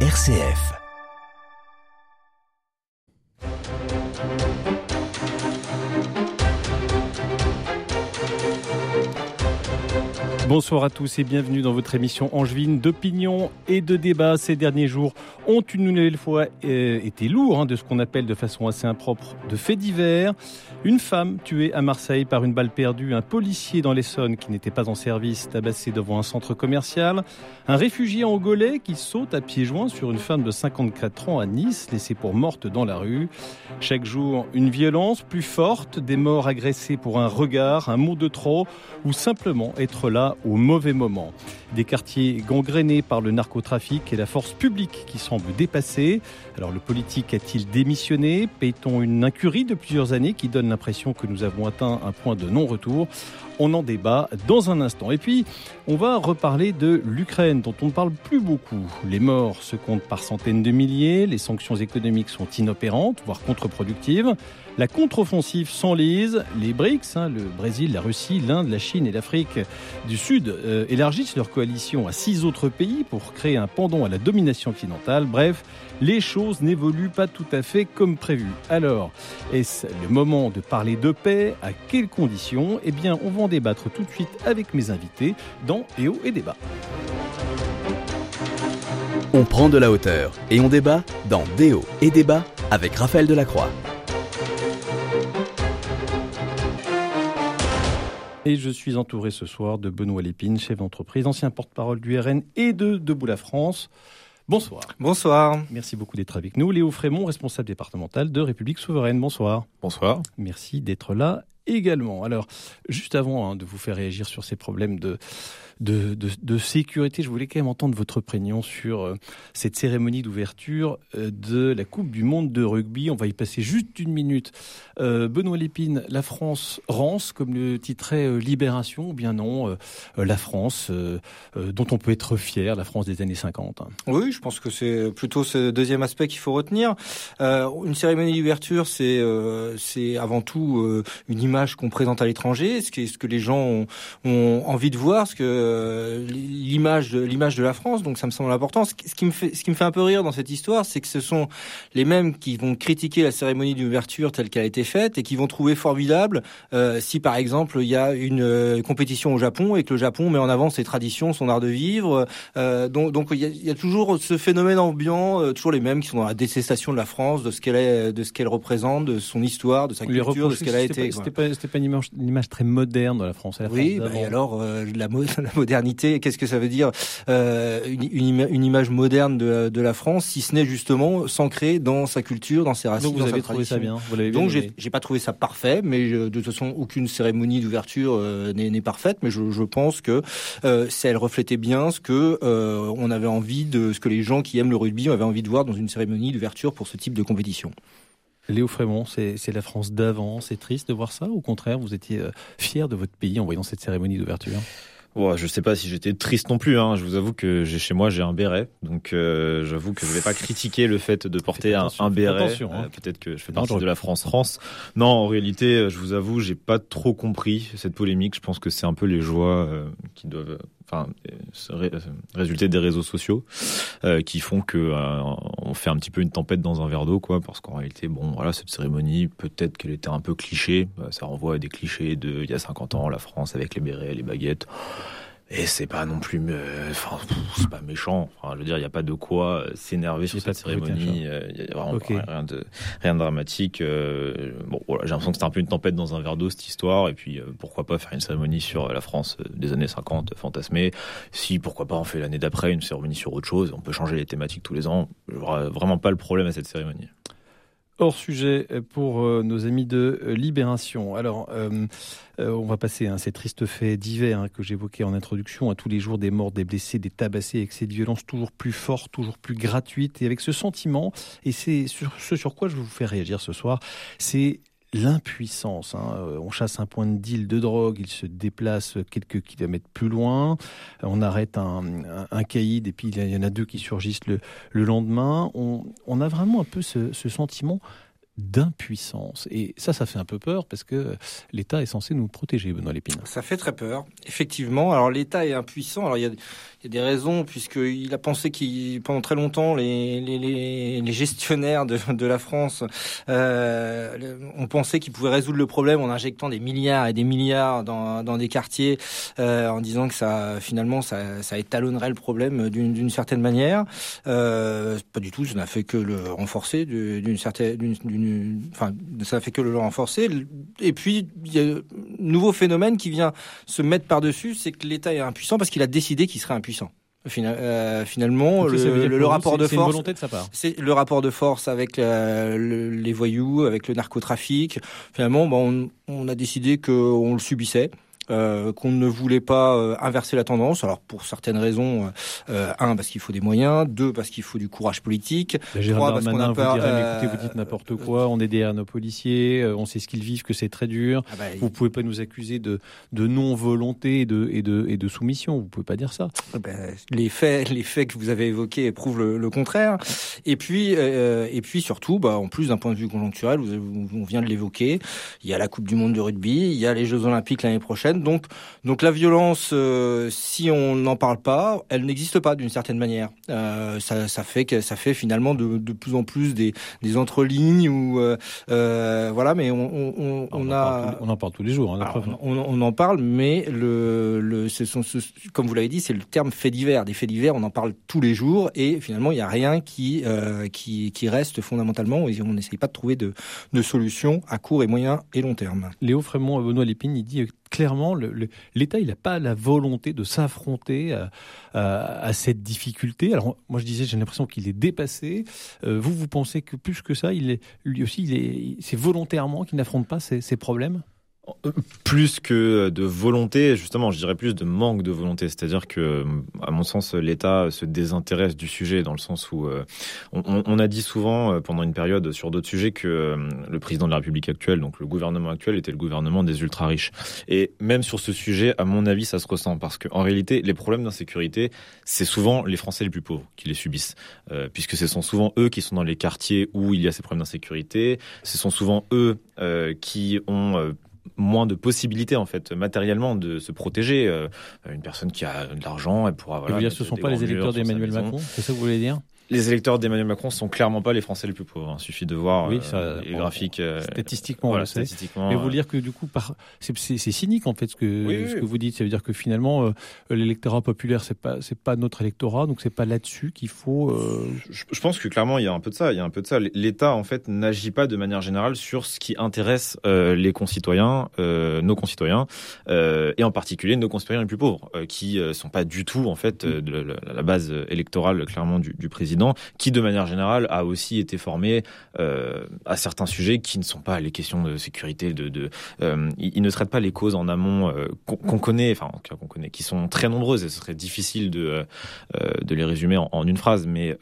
RCF. Bonsoir à tous et bienvenue dans votre émission angevine d'opinion et de débat. Ces derniers jours ont une nouvelle fois euh, été lourds hein, de ce qu'on appelle de façon assez impropre de faits divers. Une femme tuée à Marseille par une balle perdue, un policier dans l'Essonne qui n'était pas en service tabassé devant un centre commercial, un réfugié angolais qui saute à pieds joints sur une femme de 54 ans à Nice, laissée pour morte dans la rue. Chaque jour, une violence plus forte, des morts agressés pour un regard, un mot de trop ou simplement être là au mauvais moment. Des quartiers gangrénés par le narcotrafic et la force publique qui semble dépassée. Alors le politique a-t-il démissionné? Paye-t-on une incurie de plusieurs années qui donne l'impression que nous avons atteint un point de non-retour? On en débat dans un instant. Et puis, on va reparler de l'Ukraine, dont on ne parle plus beaucoup. Les morts se comptent par centaines de milliers, les sanctions économiques sont inopérantes, voire contre-productives. La contre-offensive s'enlise, les BRICS, hein, le Brésil, la Russie, l'Inde, la Chine et l'Afrique du Sud, euh, élargissent leur coalition à six autres pays pour créer un pendant à la domination occidentale. Bref, les choses n'évoluent pas tout à fait comme prévu. Alors, est-ce le moment de parler de paix? À quelles conditions? Eh bien, on va en débattre tout de suite avec mes invités dans EO et Débat. On prend de la hauteur et on débat dans Déo et Débat avec Raphaël Delacroix. Et je suis entouré ce soir de Benoît Lépine, chef d'entreprise, ancien porte-parole du RN et de Debout la France. Bonsoir. Bonsoir. Merci beaucoup d'être avec nous. Léo Frémont, responsable départemental de République Souveraine. Bonsoir. Bonsoir. Merci d'être là également. Alors, juste avant hein, de vous faire réagir sur ces problèmes de sécurité. Je voulais quand même entendre votre opinion sur euh, cette cérémonie d'ouverture euh, de la Coupe du Monde de rugby. On va y passer juste une minute. Euh, Benoît Lépine, la France rance, comme le titrait Libération, ou bien non, la France dont on peut être fier, la France des années 50 Oui, je pense que c'est plutôt ce deuxième aspect qu'il faut retenir. une cérémonie d'ouverture, c'est avant tout une image qu'on présente à l'étranger, ce, ce que les gens ont, ont envie de voir, ce que euh, l'image de l'image de la France. Donc ça me semble important. Ce qui me fait ce qui me fait un peu rire dans cette histoire, c'est que ce sont les mêmes qui vont critiquer la cérémonie d'ouverture telle qu'elle a été faite et qui vont trouver formidable euh, si par exemple il y a une euh, compétition au Japon et que le Japon met en avant ses traditions, son art de vivre. donc donc il y, a, toujours ce phénomène ambiant, toujours les mêmes qui sont dans la détestation de la France, de ce qu'elle est, de ce qu'elle représente, de son histoire, de sa culture, de ce qu'elle a été. Pas, pas, une, image, très moderne de la France. La oui, bah, et alors la, la modernité, qu'est-ce que ça veut dire euh, une, une, image moderne de, de, la France, si ce n'est justement s'ancrer dans sa culture, dans ses racines, Donc vous avez trouvé ça bien. Vous Donc j'ai pas trouvé ça parfait, mais de toute façon aucune cérémonie d'ouverture euh, n'est parfaite, mais je, je pense que euh, elle reflétait bien ce que euh, on avait envie de, ce que les gens qui aiment le rugby avaient envie de voir dans une cérémonie d'ouverture pour ce type de compétition. Léo Frémont, c'est la France d'avant, c'est triste de voir ça. Au contraire, vous étiez euh, fier de votre pays en voyant cette cérémonie d'ouverture? Ouais, je sais pas si j'étais triste non plus. Hein. Je vous avoue que j'ai chez moi j'ai un béret, donc euh, j'avoue que je vais pas critiquer le fait de porter un, un, béret. Hein. Euh, peut-être que je fais partie de la France France. Non, en réalité, je vous avoue, j'ai pas trop compris cette polémique. Je pense que c'est un peu les joies qui doivent, enfin, résulter des réseaux sociaux qui font que on fait un petit peu une tempête dans un verre d'eau, quoi. Parce qu'en réalité, bon, voilà, cette cérémonie, peut-être qu'elle était un peu cliché. Ça renvoie à des clichés de il y a 50 ans, la France avec les bérets, les baguettes. Et c'est pas non plus, euh, enfin, c'est pas méchant. Enfin, je veux dire, il n'y a pas de quoi euh, s'énerver sur cette cérémonie. Euh, il y a vraiment rien de rien de dramatique. bon, voilà, j'ai l'impression que c'est un peu une tempête dans un verre d'eau cette histoire. Et puis, pourquoi pas faire une cérémonie sur la France des années 50, fantasmée. Si, pourquoi pas, on fait l'année d'après une cérémonie sur autre chose. On peut changer les thématiques tous les ans. Vraiment pas le problème à cette cérémonie. Hors sujet pour euh, nos amis de euh, Libération. Alors, euh, on va passer à ces tristes faits divers hein, que j'évoquais en introduction, à tous les jours des morts, des blessés, des tabassés, avec cette violence toujours plus forte, toujours plus gratuite, et avec ce sentiment, et c'est sur ce sur quoi je vous faire réagir ce soir, c'est l'impuissance. Hein. Euh, on chasse un point de deal de drogue, il se déplace quelques kilomètres plus loin. On arrête un, un, caïd et puis il y en a deux qui surgissent le, lendemain. On, a vraiment un peu ce, sentiment d'impuissance. Et ça, ça fait un peu peur parce que l'État est censé nous protéger, Benoît Lépine. Ça fait très peur, effectivement. Alors l'État est impuissant. Alors il y a, des raisons, puisqu'il a pensé qu'il, pendant très longtemps, les, gestionnaires de, la France euh, ont pensé qu'ils pouvaient résoudre le problème en injectant des milliards et des milliards dans, des quartiers, euh, en disant que ça, finalement, ça, ça étalonnerait le problème d'une certaine manière. Euh, pas du tout, ça n'a fait que le renforcer d'une certaine, d'une, enfin, ça fait que le renforcer. Et puis, il y a un nouveau phénomène qui vient se mettre par-dessus, c'est que l'État est impuissant parce qu'il a décidé qu'il serait impuissant puissant. Euh, finalement, le, rapport de force, c'est le rapport de force avec les voyous, avec le narcotrafic. Finalement, bon, on, on a décidé qu'on le subissait. Euh, qu'on ne voulait pas euh, inverser la tendance. Alors pour certaines raisons, euh, un parce qu'il faut des moyens, deux parce qu'il faut du courage politique, trois parce qu'on a peur. Vous, écoutez, vous dites n'importe quoi. On est derrière nos policiers, on sait ce qu'ils vivent, que c'est très dur. Ah bah, vous pouvez pas nous accuser de, de non volonté et de, et de et de soumission. Vous pouvez pas dire ça. Ah bah, les faits, les faits que vous avez évoqués prouvent le, contraire. Et puis et puis surtout, bah, en plus d'un point de vue conjoncturel, vous, on vient de l'évoquer. Il y a la Coupe du Monde de rugby, il y a les Jeux Olympiques l'année prochaine. Donc, donc la violence, euh, si on n'en parle pas, elle n'existe pas d'une certaine manière. Euh, ça, ça, fait que ça fait finalement de, de plus en plus des, des entrelignes ou euh, voilà. Mais on, on, on, a, on en parle tous les jours. Hein, on, on, en parle, mais le, le ce sont, comme vous l'avez dit, c'est le terme fait divers. Des faits divers, on en parle tous les jours et finalement il n'y a rien qui, qui qui reste fondamentalement. On n'essaye pas de trouver de, de solutions à court et moyen et long terme. Léo Frémont, Benoît Lépine, il dit clairement, l'État, il n'a pas la volonté de s'affronter à, cette difficulté. Alors, moi, je disais, j'ai l'impression qu'il est dépassé. Euh, vous, vous pensez que plus que ça, il est, lui aussi, c'est volontairement qu'il n'affronte pas ces problèmes? Plus que de volonté, justement, je dirais plus de manque de volonté. C'est-à-dire que, à mon sens, l'État se désintéresse du sujet dans le sens où euh, on, a dit souvent euh, pendant une période sur d'autres sujets que euh, le président de la République actuelle, donc le gouvernement actuel, était le gouvernement des ultra riches. Et même sur ce sujet, à mon avis, ça se ressent parce qu'en réalité, les problèmes d'insécurité, c'est souvent les Français les plus pauvres qui les subissent, puisque ce sont souvent eux qui sont dans les quartiers où il y a ces problèmes d'insécurité. Ce sont souvent eux qui ont moins de possibilités en fait matériellement de se protéger. Euh, une personne qui a de l'argent, elle pourra. Voilà, dire, ce ne sont pas les électeurs d'Emmanuel Macron, c'est ça que vous voulez dire? Les électeurs d'Emmanuel Macron sont clairement pas les Français les plus pauvres. Il suffit de voir euh, les graphiques. Euh, statistiquement, voilà, statistiquement. Mais vous dire que du coup, par... c'est cynique en fait ce que ce que vous dites. Ça veut dire que finalement, euh, l'électorat populaire, c'est pas c'est pas notre électorat, donc c'est pas là-dessus qu'il faut. Je, pense que clairement, il y a un peu de ça. Il y a un peu de ça. L'État en fait n'agit pas de manière générale sur ce qui intéresse les concitoyens, nos concitoyens, et en particulier nos concitoyens les plus pauvres, qui sont pas du tout en fait de la, base électorale clairement du, du président qui de manière générale a aussi été formé euh, à certains sujets qui ne sont pas les questions de sécurité. De, euh, il, ne traite pas les causes en amont euh, qu'on connaît, enfin qu'on connaît, qui sont très nombreuses et ce serait difficile de les résumer en, une phrase. Mais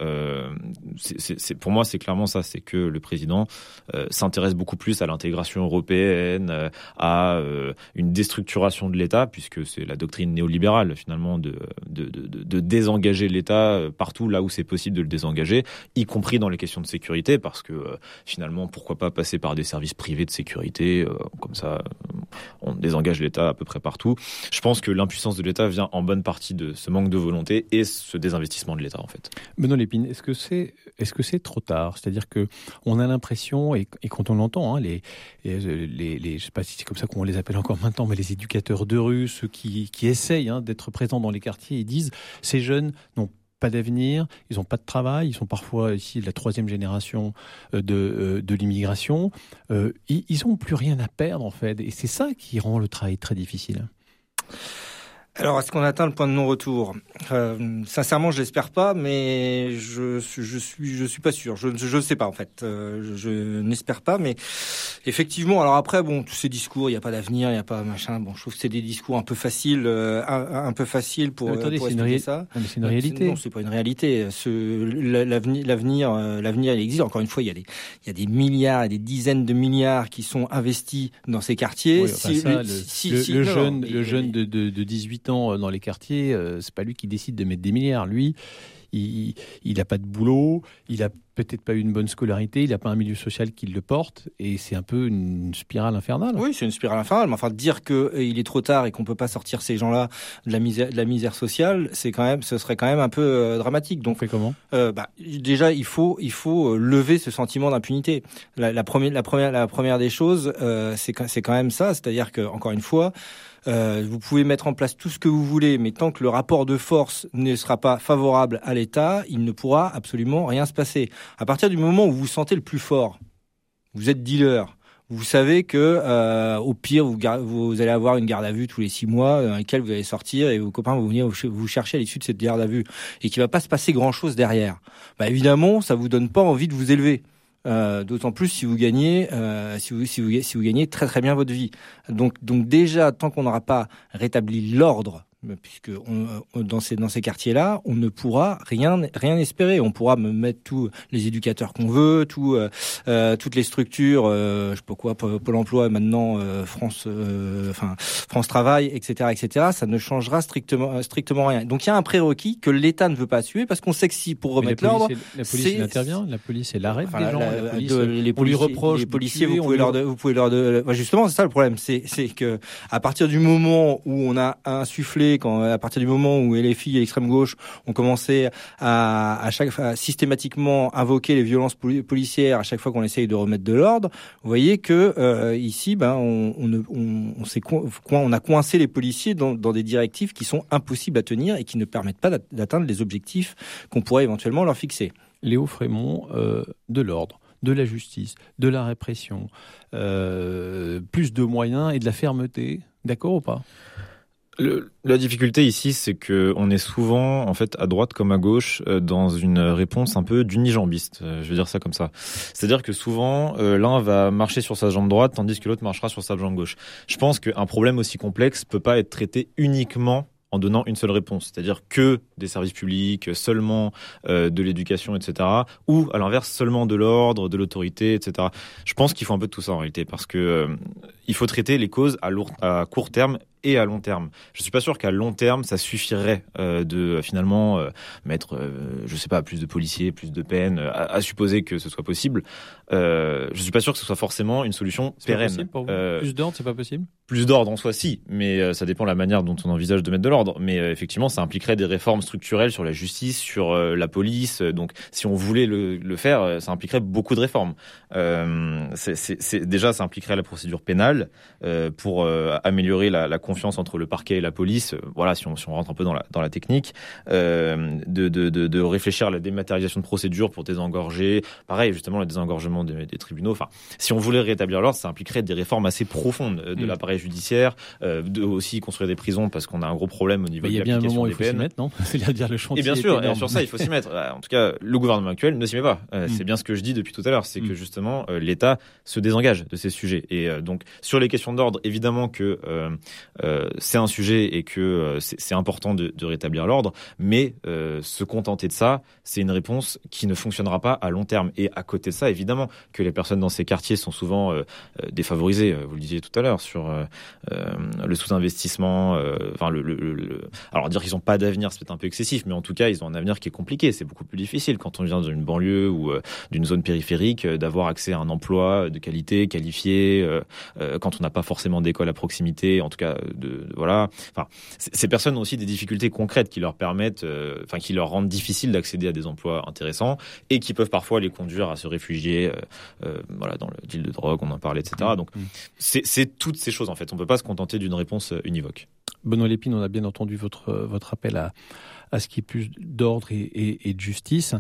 pour moi c'est clairement ça, c'est que le président s'intéresse beaucoup plus à l'intégration européenne, à une déstructuration de l'État, puisque c'est la doctrine néolibérale finalement de désengager l'État partout là où c'est possible de désengager, y compris dans les questions de sécurité, parce que euh, finalement, pourquoi pas passer par des services privés de sécurité, euh, comme ça, on désengage l'État à peu près partout. Je pense que l'impuissance de l'État vient en bonne partie de ce manque de volonté et ce désinvestissement de l'État, en fait. Benoît Lépine, est-ce que c'est est-ce que c'est trop tard? C'est-à-dire que on a l'impression, et, quand on l'entend, hein, les, les, je sais pas si c'est comme ça qu'on les appelle encore maintenant, mais les éducateurs de rue, ceux qui, qui essayent hein, d'être présents dans les quartiers, ils disent ces jeunes n'ont pas d'avenir, ils n'ont pas de travail, ils sont parfois ici la troisième génération euh, de, euh, de l'immigration. Euh, ils n'ont plus rien à perdre en fait, et c'est ça qui rend le travail très difficile. Alors, est-ce qu'on atteint le point de non-retour? Euh, Sincèrement, je l'espère pas, mais je, je suis je suis pas sûr. Je ne sais pas en fait. Euh, je, n'espère pas, mais effectivement. Alors après, bon, tous ces discours, il n'y a pas d'avenir, il n'y a pas machin. Bon, je trouve que c'est des discours un peu faciles, euh, un, peu faciles pour, attendez, pour expliquer ça. mais c'est une réalité. Non, c'est pas une réalité. L'avenir, l'avenir, l'avenir, il existe. Encore une fois, il y a des il y a des milliards et des dizaines de milliards qui sont investis dans ces quartiers. si, le, le, jeune, le jeune de, de, de 18 euh, dans les quartiers, euh, c'est pas lui qui décide de mettre des milliards. Lui, il n'a pas de boulot, il a peut-être pas eu une bonne scolarité, il n'a pas un milieu social qui le porte, et c'est un peu une spirale infernale. Oui, c'est une spirale infernale, mais enfin dire qu'il euh, est trop tard et qu'on peut pas sortir ces gens-là de la misère, de la misère sociale, c'est quand même, ce serait quand même un peu euh, dramatique. Donc, On fait comment? euh, bah, Déjà, il faut, il faut lever ce sentiment d'impunité. La, première, la première, la première des choses, c'est c'est quand même ça, c'est-à-dire que encore une fois. Euh, vous pouvez mettre en place tout ce que vous voulez, mais tant que le rapport de force ne sera pas favorable à l'État, il ne pourra absolument rien se passer. À partir du moment où vous vous sentez le plus fort, vous êtes dealer, vous savez que euh, au pire vous, allez avoir une garde à vue tous les six mois dans laquelle vous allez sortir et vos copains vont venir vous chercher à l'issue de cette garde à vue et qu'il va pas se passer grand chose derrière. Bah évidemment, ça vous donne pas envie de vous élever. Euh, d'autant plus si vous gagnez, euh, si, vous, si, vous, si vous gagnez très très bien votre vie. Donc, donc déjà, tant qu'on n'aura pas rétabli l'ordre puisque on, dans ces dans ces quartiers-là, on ne pourra rien rien espérer. On pourra me mettre tous les éducateurs qu'on veut, tout, euh, euh toutes les structures, euh, je sais pas quoi, Pôle Emploi, maintenant euh, France, euh, enfin France Travail, etc., etc. Ça ne changera strictement strictement rien. Donc il y a un prérequis que l'État ne veut pas assumer parce qu'on sait que si pour remettre l'ordre, la police intervient, la police est l'arrêt des gens, la, police, les on lui reproche, les policiers, vous, pouvez leur, vous pouvez leur, de, justement c'est ça le problème, c'est c'est que à partir du moment où on a insufflé quand à partir du moment où filles et l'extrême gauche ont commencé à, à chaque fois systématiquement invoquer les violences policières à chaque fois qu'on essaye de remettre de l'ordre, vous voyez que euh, ici, ben, on, on, on, on, a coincé les policiers dans, dans des directives qui sont impossibles à tenir et qui ne permettent pas d'atteindre les objectifs qu'on pourrait éventuellement leur fixer. Léo Frémont, euh, de l'ordre de la justice, de la répression, euh, plus de moyens et de la fermeté. D'accord ou pas? La difficulté ici, c'est que on est souvent, en fait, à droite comme à gauche, euh, dans une réponse un peu d'unijambiste. Euh, je veux dire ça comme ça. C'est-à-dire que souvent, euh, l'un va marcher sur sa jambe droite, tandis que l'autre marchera sur sa jambe gauche. Je pense qu'un problème aussi complexe peut pas être traité uniquement en donnant une seule réponse, c'est-à-dire que des services publics, seulement de l'éducation, etc., ou à l'inverse seulement de l'ordre, de l'autorité, etc. Je pense qu'il faut un peu de tout ça en réalité, parce que il faut traiter les causes à, lourd, à court terme et à long terme. Je suis pas sûr qu'à long terme ça suffirait euh, de finalement euh, mettre, euh, je sais pas, plus de policiers, plus de peines, à, à, supposer que ce soit possible. Euh, je suis pas sûr que ce soit forcément une solution pérenne. Euh, plus d'ordre, c'est pas possible? Plus d'ordre en soi, si, mais euh, ça dépend de la manière dont on envisage de mettre de l'ordre. Mais effectivement, ça impliquerait des réformes structurelles sur la justice, sur la police. donc, si on voulait le, le, faire, ça impliquerait beaucoup de réformes. c'est déjà, ça impliquerait la procédure pénale pour améliorer la, la confiance entre le parquet et la police, euh, voilà, si on, si on rentre un peu dans la, dans la technique, euh, de, de, de, de, réfléchir à la dématérialisation de procédures pour désengorger, pareil, justement, le désengorgement des, des tribunaux. Enfin, si on voulait rétablir l'ordre, ça impliquerait des réformes assez profondes euh, de mm. l'appareil judiciaire, euh, de aussi construire des prisons parce qu'on a un gros problème au niveau de l'application des peines. non? C'est-à-dire le chantier. Et bien sûr, et sur ça, il faut s'y mettre. En tout cas, le gouvernement actuel ne s'y met pas. Mm. C'est bien ce que je dis depuis tout à l'heure, c'est que mm. justement, l'État se désengage de ces sujets. Et donc, sur les questions d'ordre, évidemment que euh, c'est un sujet et que euh, c'est important de, de rétablir l'ordre, mais euh, se contenter de ça, c'est une réponse qui ne fonctionnera pas à long terme. Et à côté de ça, évidemment, que les personnes dans ces quartiers sont souvent défavorisées. Vous le disiez tout à l'heure sur le sous-investissement. Enfin, le, le, le, alors dire qu'ils n'ont pas d'avenir, c'est peut-être un peu excessif, mais en tout cas, ils ont un avenir qui est compliqué. C'est beaucoup plus difficile quand on vient d'une banlieue ou d'une zone périphérique d'avoir accès à un emploi de qualité, qualifié, quand on n'a pas forcément d'école à proximité, en tout cas de, voilà. Enfin, ces personnes ont aussi des difficultés concrètes qui leur permettent, euh, enfin, qui leur rendent difficile d'accéder à des emplois intéressants et qui peuvent parfois les conduire à se réfugier, euh, euh, voilà, dans le deal de drogue, on en parlait, etc. Mmh. Donc, mmh. c'est toutes ces choses en fait. On peut pas se contenter d'une réponse univoque. Benoît Lépine, on a bien entendu votre votre appel à à ce qui est plus d'ordre et, de justice.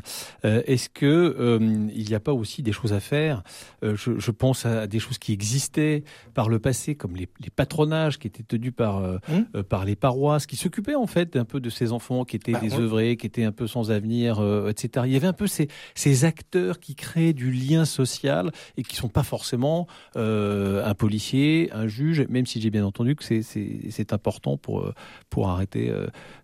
Euh, est-ce que euh, il n'y a pas aussi des choses à faire? Euh, je, pense à des choses qui existaient par le passé, comme les, patronages qui étaient tenus par mmh. par les paroisses, qui s'occupaient en fait un peu de ces enfants qui étaient bah, désœuvrés, qui étaient un peu sans avenir, etc. Il y avait un peu ces, ces acteurs qui créent du lien social et qui sont pas forcément un policier, un juge, même si j'ai bien entendu que c'est important pour pour arrêter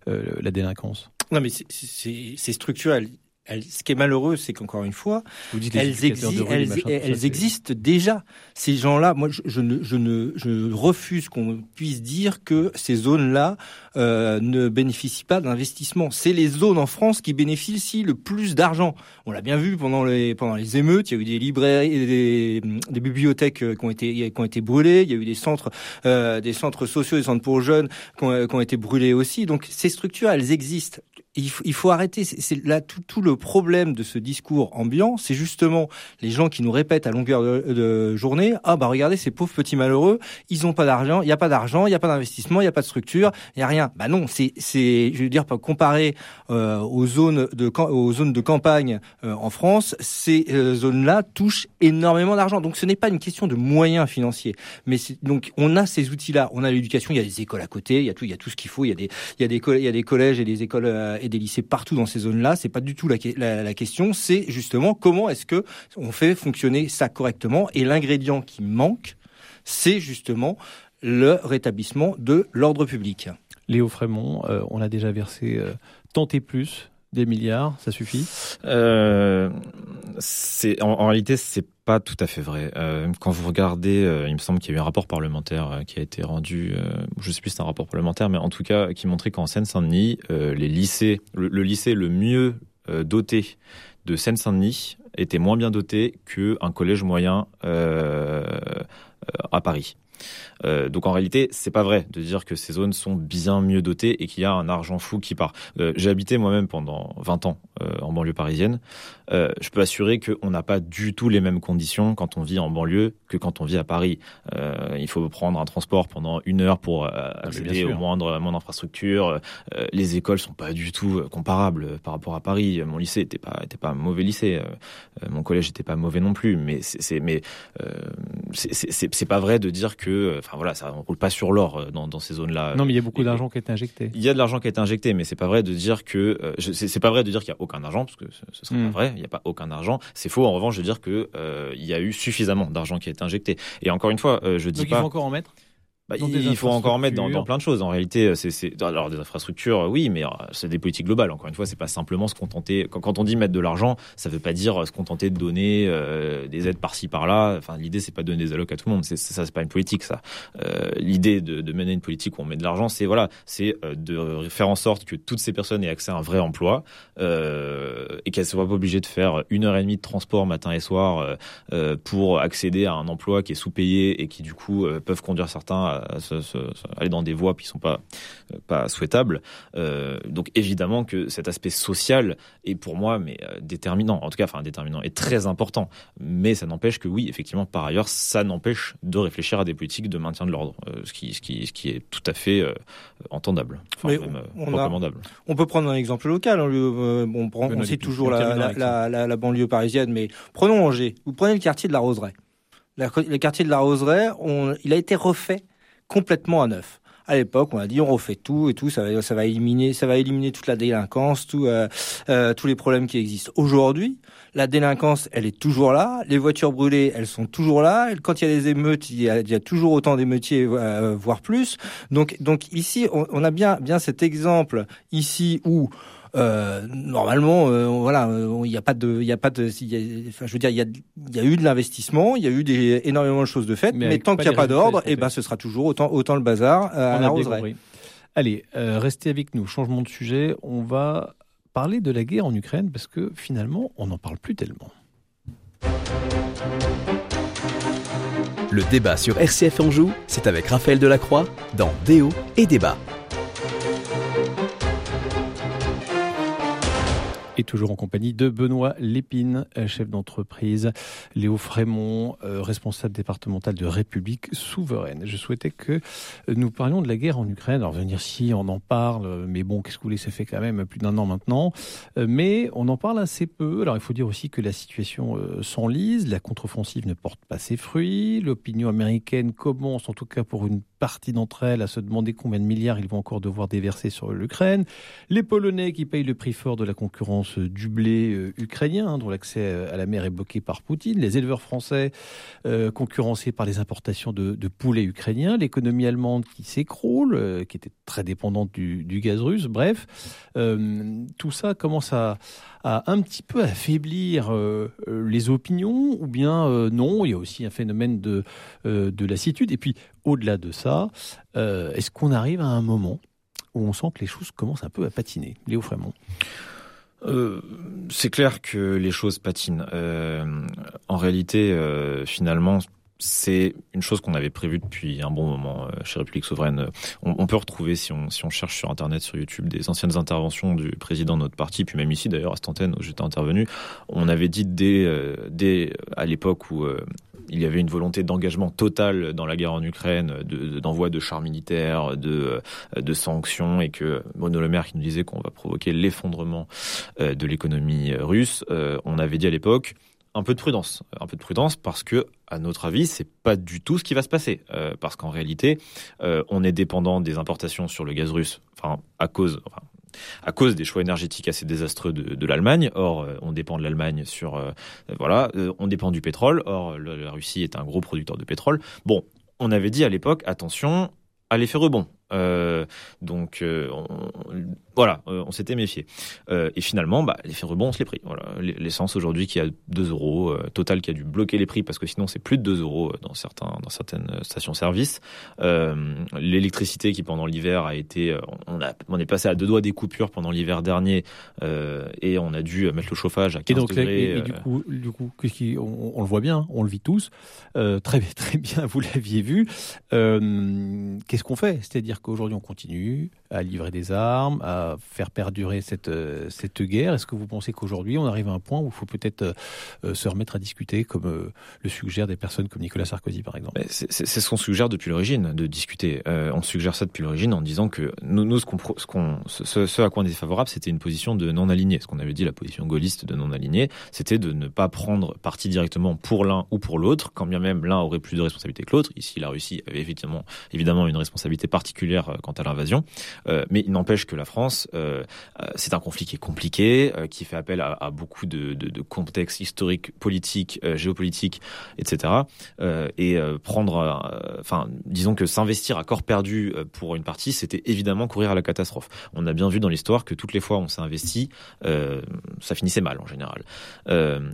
la délinquance. Non, mais c'est structurel. ce qui est malheureux, c'est qu'encore une fois, elles, existent déjà. Ces gens-là, moi, je, ne, je, ne, je refuse qu'on puisse dire que ces zones-là ne bénéficient pas d'investissement. C'est les zones en France qui bénéficient le plus d'argent. On l'a bien vu pendant les pendant les émeutes. Il y a eu des librairies, des, des bibliothèques qui ont été qui ont été brûlées. Il y a eu des centres des centres sociaux, des centres pour jeunes qui ont, qui ont été brûlés aussi. Donc ces structures, elles existent il faut, il faut arrêter. C'est là tout, tout, le problème de ce discours ambiant, c'est justement les gens qui nous répètent à longueur de, de journée ah bah regardez ces pauvres petits malheureux, ils ont pas d'argent, il y a pas d'argent, il y a pas d'investissement, il y a pas de structure, il y a rien. Bah non, c'est je veux dire comparé euh, aux zones de campagne euh, en France, ces euh, zones-là touchent énormément d'argent. Donc ce n'est pas une question de moyens financiers, mais donc on a ces outils-là, on a l'éducation, il y a des écoles à côté, il y a tout ce qu'il faut, il y a des collèges et des écoles et des lycées partout dans ces zones-là. C'est pas du tout la, la, question. C'est justement comment est-ce que on fait fonctionner ça correctement. Et l'ingrédient qui manque, c'est justement le rétablissement de l'ordre public. Léo Frémont, euh, on a déjà versé euh, tant et plus des milliards, ça suffit? Euh, en, réalité c'est pas tout à fait vrai. Quand vous regardez, il me semble qu'il y a eu un rapport parlementaire qui a été rendu, je sais plus si c'est un rapport parlementaire, mais en tout cas qui montrait qu'en Seine-Saint-Denis, le, lycée le mieux doté de Seine-Saint-Denis était moins bien doté qu'un collège moyen à Paris. Euh, donc en réalité, c'est pas vrai de dire que ces zones sont bien mieux dotées et qu'il y a un argent fou qui part. Euh, j'ai habité moi-même pendant 20 ans euh, en banlieue parisienne. je peux assurer qu'on n'a pas du tout les mêmes conditions quand on vit en banlieue que quand on vit à Paris. il faut prendre un transport pendant une heure pour ah, accéder au moindre, moindre infrastructure. les écoles sont pas du tout comparables par rapport à Paris. Mon lycée était pas était pas un mauvais lycée. mon collège était pas mauvais non plus. Mais c'est mais c'est pas vrai de dire que Enfin voilà, ça ne roule pas sur l'or euh, dans, ces zones-là. Non, mais il y a beaucoup d'argent qui a été injecté. Il y a de l'argent qui a été injecté, mais c'est pas vrai de dire que euh, c'est pas vrai de dire qu'il y a aucun argent parce que ce, serait pas hmm. vrai. Il n'y a pas aucun argent. C'est faux en revanche de dire que euh, il y a eu suffisamment d'argent qui a été injecté. Et encore une fois, je dis Donc pas. Il faut encore en mettre? Bah, il faut encore en mettre dans, dans, plein de choses. En réalité, c'est alors des infrastructures, oui, mais euh, c'est des politiques globales. Encore une fois, c'est pas simplement se contenter. Quand, quand, on dit mettre de l'argent, ça veut pas dire se contenter de donner euh, des aides par-ci par-là. Enfin, l'idée c'est pas de donner des allocs à tout le monde. C'est ça, c'est pas une politique. Ça. Euh, l'idée de, de, mener une politique où on met de l'argent, c'est voilà, c'est euh, de faire en sorte que toutes ces personnes aient accès à un vrai emploi et qu'elles soient pas obligées de faire une heure et demie de transport matin et soir pour accéder à un emploi qui est sous-payé et qui du coup peuvent conduire certains à aller dans des voies qui sont pas pas souhaitables. Euh, donc évidemment que cet aspect social est pour moi mais euh, déterminant, en tout cas enfin déterminant est très important. Mais ça n'empêche que oui, effectivement, par ailleurs, ça n'empêche de réfléchir à des politiques de maintien de l'ordre, euh, ce qui ce qui ce qui est tout à fait entendable, enfin, même, on, recommandable. on peut prendre un exemple local. Hein, on, prend, on cite toujours la, la, la, banlieue parisienne, mais prenons Angers. Vous prenez le quartier de la Roseraie. Le quartier de la Roseraie, on, il a été refait complètement à neuf. À l'époque, on a dit on refait tout et tout, ça va, ça va éliminer, ça va éliminer toute la délinquance, tout, euh, euh, tous les problèmes qui existent. Aujourd'hui, la délinquance, elle est toujours là, les voitures brûlées, elles sont toujours là. Quand il y a des émeutes, il y a, il y a toujours autant d'émeutiers, euh, voire plus. Donc, donc ici, on, on, a bien, bien cet exemple ici où euh, normalement, euh, voilà, euh, il n'y a pas de, il y a pas de, enfin, je veux dire, il y a, y a eu de l'investissement, il y a eu des, énormément de choses de faites, mais, tant qu'il n'y a pas d'ordre, et eh ben, ce sera toujours autant, autant le bazar à la roseraie. Allez, restez avec nous. Changement de sujet. On va parler de la guerre en Ukraine parce que finalement, on n'en parle plus tellement. Le débat sur RCF Anjou, c'est avec Raphaël Delacroix dans Déo et Débat. Toujours en compagnie de Benoît Lépine, euh, chef d'entreprise, Léo Frémont, euh, responsable départemental de République souveraine. Je souhaitais que euh, nous parlions de la guerre en Ukraine. Alors, venir si on en parle, mais bon, qu'est-ce que vous voulez, ça fait quand même plus d'un an maintenant. Mais on en parle assez peu. Alors, il faut dire aussi que la situation s'enlise, la contre-offensive ne porte pas ses fruits, l'opinion américaine commence, en tout cas pour une partie d'entre elles, à se demander combien de milliards ils vont encore devoir déverser sur l'Ukraine. Les Polonais qui payent le prix fort de la concurrence du blé euh, ukrainien, hein, dont l'accès euh, à la mer est bloqué par Poutine, les éleveurs français euh, concurrencés par les importations de, de poulets ukrainiens, l'économie allemande qui s'écroule, qui était très dépendante du, gaz russe, bref, tout ça commence à, un petit peu affaiblir les opinions, ou bien non, il y a aussi un phénomène de, de lassitude. Et puis, au-delà de ça, est-ce qu'on arrive à un moment où on sent que les choses commencent un peu à patiner. Léo Frémont? Euh, c'est clair que les choses patinent. Euh, en réalité, euh, finalement, c'est une chose qu'on avait prévue depuis un bon moment euh, chez République Souveraine. On, on, peut retrouver, si on, cherche sur Internet, sur YouTube, des anciennes interventions du président de notre parti, puis même ici d'ailleurs à cette antenne où j'étais intervenu. On avait dit dès, euh, dès à l'époque où il y avait une volonté d'engagement total dans la guerre en Ukraine, d'envoi de, chars militaires, de, sanctions, et que Bruno Le Maire qui nous disait qu'on va provoquer l'effondrement euh, de l'économie russe, euh, on avait dit à l'époque un peu de prudence, parce que, à notre avis, c'est pas du tout ce qui va se passer, euh, parce qu'en réalité, on est dépendant des importations sur le gaz russe, à cause, des choix énergétiques assez désastreux de, l'Allemagne. Or, euh, on dépend de l'Allemagne sur, euh, voilà, euh, on dépend du pétrole. Or, la Russie est un gros producteur de pétrole. Bon, on avait dit à l'époque, attention à l'effet rebond. Euh, donc euh, on, voilà, euh, on s'était méfié. et finalement, bah, l'effet rebond, on se les pris. Voilà, l'essence aujourd'hui qui a 2 euros, Total qui a dû bloquer les prix parce que sinon c'est plus de 2 euros dans certains dans certaines stations-service. L'électricité qui pendant l'hiver a été, on a on est passé à deux doigts des coupures pendant l'hiver dernier et on a dû mettre le chauffage à 15 et donc, degrés. Et, du coup, du coup, on, on, le voit bien, on le vit tous très très bien. Vous l'aviez vu. Qu'est-ce qu'on fait? C'est-à-dire qu'aujourd'hui on continue à livrer des armes, à faire perdurer cette, euh, cette guerre Est-ce que vous pensez qu'aujourd'hui on arrive à un point où il faut peut-être euh, euh, se remettre à discuter comme le suggèrent des personnes comme Nicolas Sarkozy par exemple? C'est ce qu'on suggère depuis l'origine, de discuter. on suggère ça depuis l'origine en disant que nous, nous ce, qu'on, ce, qu'on, ce, à quoi on était favorable, c'était une position de non-aligné. Ce qu'on avait dit, la position gaulliste de non-aligné, c'était de ne pas prendre parti directement pour l'un ou pour l'autre, quand bien même l'un aurait plus de responsabilité que l'autre. Ici, la Russie avait effectivement, évidemment une responsabilité particulière quant à l'invasion. Euh, mais il n'empêche que la France, euh, euh, c'est un conflit qui est compliqué, qui fait appel à, beaucoup de, contextes historiques, politiques, géopolitiques, etc. et prendre, enfin, disons que s'investir à corps perdu pour une partie, c'était évidemment courir à la catastrophe. On a bien vu dans l'histoire que toutes les fois où on s'est investi, ça finissait mal en général.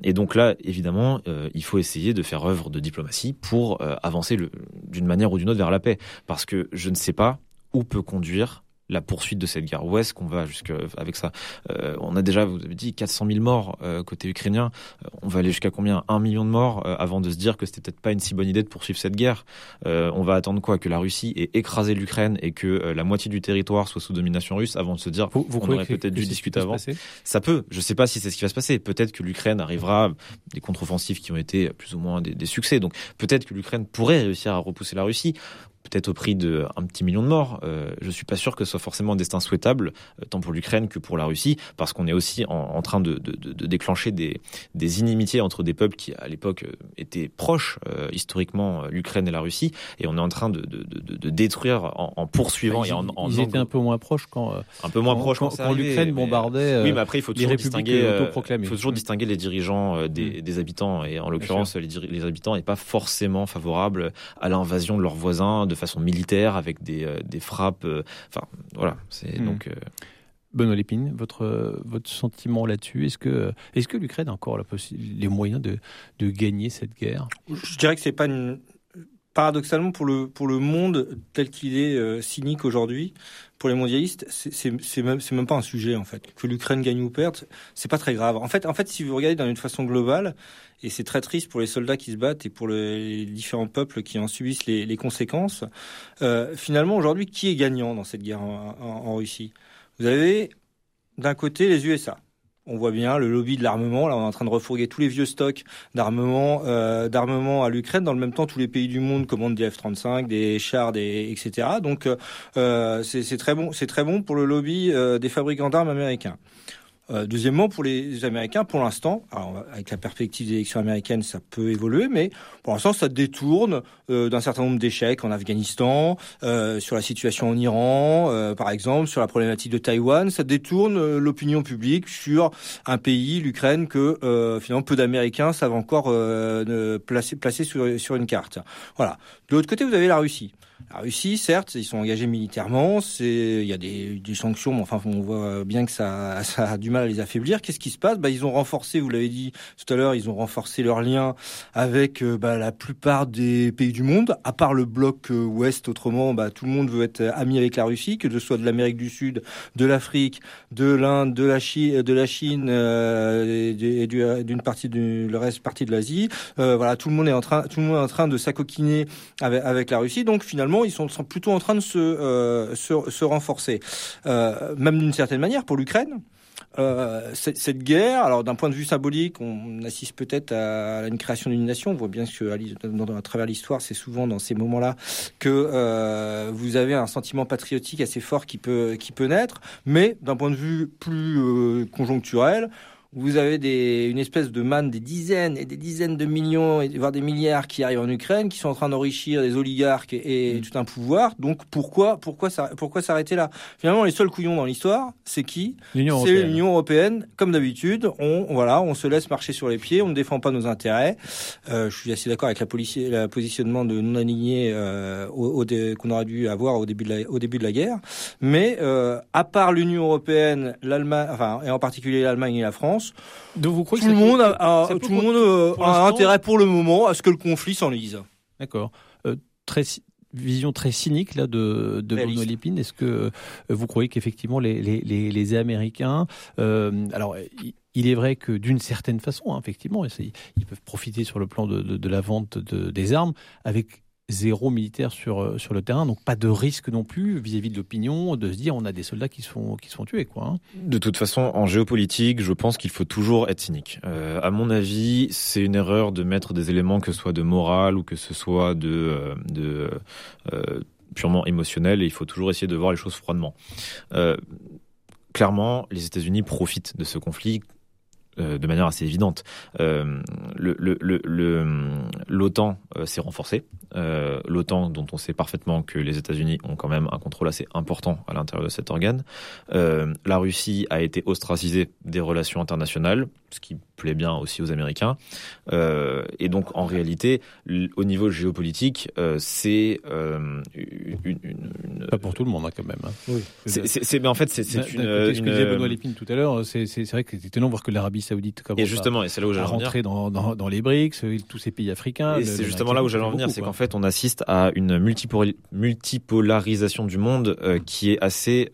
et donc là, évidemment, il faut essayer de faire œuvre de diplomatie pour avancer d'une manière ou d'une autre vers la paix. Parce que je ne sais pas où peut conduire la poursuite de cette guerre. Où est-ce qu'on va jusqu'à avec ça? Euh, On a déjà, vous avez dit, 400 000 morts euh, côté ukrainien. Euh, on va aller jusqu'à combien? Un million de morts euh, avant de se dire que c'était peut-être pas une si bonne idée de poursuivre cette guerre. Euh, on va attendre quoi? Que la Russie ait écrasé l'Ukraine et que la moitié du territoire soit sous domination russe avant de se dire vous, vous on aurait peut-être dû discuter avant? Ça peut. Je sais pas si c'est ce qui va se passer. Peut-être que l'Ukraine arrivera des contre-offensives qui ont été plus ou moins des, des succès. Donc peut-être que l'Ukraine pourrait réussir à repousser la Russie peut-être au prix d'un petit million de morts. Euh, je suis pas sûr que ce soit forcément un destin souhaitable, euh, tant pour l'Ukraine que pour la Russie, parce qu'on est aussi en, en train de, de, de, déclencher des, des, inimitiés entre des peuples qui, à l'époque, euh, étaient proches euh, historiquement, l'Ukraine et la Russie, et on est en train de, détruire en, en, poursuivant ils, et en, en ils étaient un peu moins proches quand un peu moins proches quand, quand, l'Ukraine bombardait. oui, mais après il faut toujours distinguer. Il faut toujours distinguer les dirigeants des, mm. des habitants, et en l'occurrence les, les habitants n'est pas forcément favorables à l'invasion de leurs voisins de façon militaire avec des, euh, des frappes. Euh, enfin, voilà. C'est hmm. donc. Euh, Benoît Lépine, votre, votre sentiment là-dessus, est-ce que, est-ce que l'Ukraine a encore la les moyens de, de gagner cette guerre? Je dirais que c'est pas une, paradoxalement pour le pour le monde tel qu'il est euh, cynique aujourd'hui, pour les mondialistes, c'est même même pas un sujet en fait. Que l'Ukraine gagne ou perde, c'est pas très grave. En fait, en fait, si vous regardez d'une façon globale, et c'est très triste pour les soldats qui se battent et pour les différents peuples qui en subissent les, conséquences. Euh, finalement, aujourd'hui, qui est gagnant dans cette guerre en Russie? Vous avez d'un côté les USA on voit bien le lobby de l'armement. Là, on est en train de refourguer tous les vieux stocks d'armement, euh, à l'Ukraine. Dans le même temps, tous les pays du monde commandent des F-35, des chars, des etc. Donc, euh, c'est très bon. C'est très bon pour le lobby euh, des fabricants d'armes américains. Euh, deuxièmement, pour les Américains, pour l'instant, avec la perspective des élections américaines, ça peut évoluer, mais pour l'instant, ça détourne euh, d'un certain nombre d'échecs en Afghanistan, euh, sur la situation en Iran, par exemple, sur la problématique de Taïwan. Ça détourne l'opinion publique sur un pays, l'Ukraine, que finalement peu d'Américains savent encore placer, placer sur, sur une carte. Voilà. De l'autre côté, vous avez la Russie. La Russie, certes, ils sont engagés militairement, il y a des, des sanctions, mais enfin on voit bien que ça, ça a du mal à les affaiblir. Qu'est-ce qui se passe? Bah, Ils ont renforcé, vous l'avez dit tout à l'heure, ils ont renforcé leurs liens avec bah, la plupart des pays du monde, à part le bloc ouest. Autrement, bah, tout le monde veut être ami avec la Russie, que ce soit de l'Amérique du Sud, de l'Afrique, de l'Inde, de la Chine, de la Chine et d'une partie du le reste partie de l'Asie. voilà, tout le monde est en train, tout le monde est en train de s'acoquiner avec, avec la Russie. Donc finalement, ils sont, plutôt en train de se, euh, renforcer, euh, même d'une certaine manière pour l'Ukraine. Euh, cette, guerre, alors d'un point de vue symbolique, on assiste peut-être à, une création d'une nation. On voit bien que à, travers l'histoire, c'est souvent dans ces moments-là que vous avez un sentiment patriotique assez fort qui peut qui peut naître. Mais d'un point de vue plus euh, conjoncturel, vous avez des, une espèce de manne des dizaines et des dizaines de millions, voire des milliards qui arrivent en Ukraine, qui sont en train d'enrichir des oligarques et, mm. tout un pouvoir. Donc pourquoi, pourquoi, pourquoi s'arrêter là? Finalement, les seuls couillons dans l'histoire, c'est qui? C'est l'Union européenne. Comme d'habitude, on voilà, on se laisse marcher sur les pieds, on ne défend pas nos intérêts. Euh, je suis assez d'accord avec la, la positionnement de non aligné euh, au, qu'on aurait dû avoir au début de la, au début de la guerre. Mais euh, à part l'Union européenne, l'Allemagne, enfin et en particulier l'Allemagne et la France donc vous croyez tout, le monde a, tout le monde euh, a intérêt pour le moment à ce que le conflit s'enlise. D'accord. Euh, très vision très cynique là de, de Bruno Lépine. Est-ce que euh, vous croyez qu'effectivement les, les, les, Américains, alors il est vrai que d'une certaine façon, hein, effectivement, ils peuvent profiter sur le plan de, de, de la vente de, des armes avec zéro militaire sur, euh, sur le terrain, donc pas de risque non plus vis-à-vis de l'opinion de se dire on a des soldats qui sont, qui sont tués. Quoi, hein. De toute façon, en géopolitique, je pense qu'il faut toujours être cynique. Euh, à mon avis, c'est une erreur de mettre des éléments que ce soit de morale ou que ce soit de, euh, de euh, purement émotionnel, et il faut toujours essayer de voir les choses froidement. Clairement, les États-Unis profitent de ce conflit euh, de manière assez évidente. Euh, L'OTAN euh, s'est renforcé. L'OTAN, dont on sait parfaitement que les États-Unis ont quand même un contrôle assez important à l'intérieur de cet organe. la Russie a été ostracisée des relations internationales, ce qui plaît bien aussi aux Américains. Euh, et donc, en réalité, au niveau géopolitique, euh, c'est euh, une, une, Pas pour tout le monde, hein, quand même. Hein. Oui. C'est, mais en fait, c'est, c'est une. Ce que disait Benoît Lépine tout à l'heure, c'est, c'est vrai que c'est étonnant de voir que l'Arabie Saoudite commence et justement, et c'est là où à rentrer dans, dans, dans, les BRICS, tous ces pays africains. Et c'est justement là où j'allais en venir, c'est qu'en fait, on assiste à une multipolarisation du monde qui est assez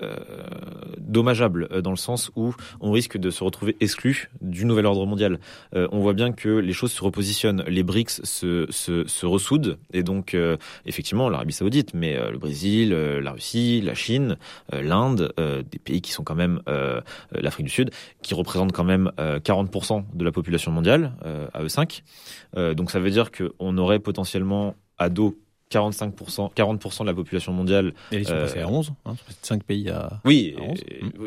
dommageable, dans le sens où on risque de se retrouver exclu du nouvel ordre mondial. Euh, on voit bien que les choses se repositionnent. Les BRICS se, se, se ressoudent. Et donc, euh, effectivement, l'Arabie Saoudite, mais euh, le Brésil, la Russie, la Chine, l'Inde, des pays qui sont quand même l'Afrique du Sud, qui représentent quand même 40% de la population mondiale, à eux 5. donc, ça veut dire qu'on aurait potentiellement à dos 45%, 40% de la population mondiale. Et ils sont passés à 11, hein, 5 pays à. Oui,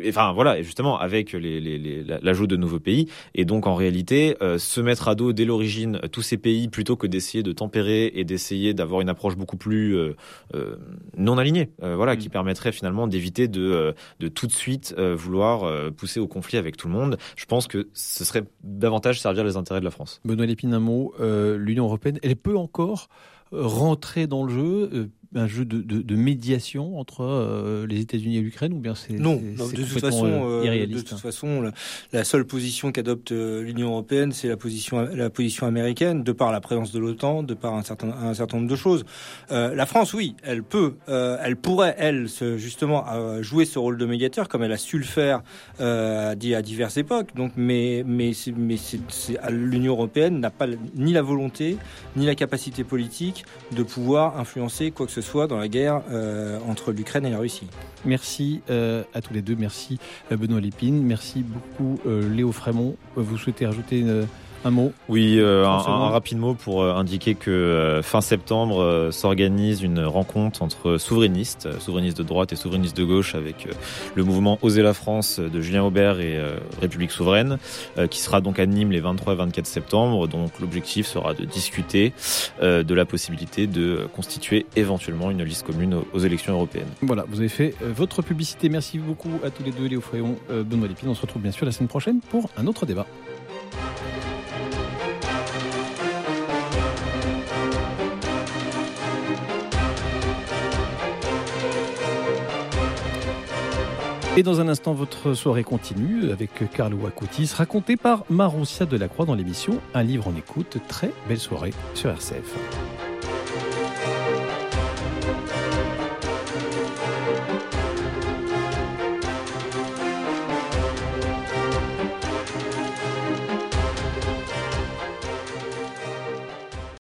Et, enfin voilà, et justement avec les, les, l'ajout de nouveaux pays. Et donc en réalité, euh, se mettre à dos dès l'origine tous ces pays plutôt que d'essayer de tempérer et d'essayer d'avoir une approche beaucoup plus euh, euh, non alignée, voilà, mm. qui permettrait finalement d'éviter de, de tout de suite vouloir pousser au conflit avec tout le monde. Je pense que ce serait davantage servir les intérêts de la France. Benoît Lépine, un mot, l'Union européenne, elle peut encore rentrer dans le jeu, euh, un jeu de, de, de médiation entre euh, les États-Unis et l'Ukraine ou bien c'est non, de toute façon euh, de toute hein. façon la, seule position qu'adopte l'Union européenne c'est la position la position américaine de par la présence de l'OTAN de par un certain un certain nombre de choses la France oui elle peut elle pourrait elle justement jouer ce rôle de médiateur comme elle a su le faire à diverses époques donc mais mais mais l'Union européenne n'a pas ni la volonté ni la capacité politique de pouvoir influencer quoi que ce soit dans la guerre euh, entre l'Ukraine et la Russie. Merci euh, à tous les deux. Merci euh, Benoît Lépine. Merci beaucoup Léo Frémont. Vous souhaitez rajouter une un mot Oui, euh, un, rapide mot pour euh, indiquer que euh, fin septembre s'organise une rencontre entre souverainistes, souverainistes de droite et souverainistes de gauche, avec le mouvement Oser la France de Julien Aubert et République souveraine, qui sera donc à Nîmes les 23 et 24 septembre. Donc l'objectif sera de discuter de la possibilité de constituer éventuellement une liste commune aux, élections européennes. Voilà, vous avez fait votre publicité. Merci beaucoup à tous les deux, Léo Fréon, Benoît Lépine. On se retrouve bien sûr la semaine prochaine pour un autre débat. Et dans un instant, votre soirée continue avec Carlo Acutis, raconté par Maroncia Delacroix dans l'émission Un livre en écoute. Très belle soirée sur RCF.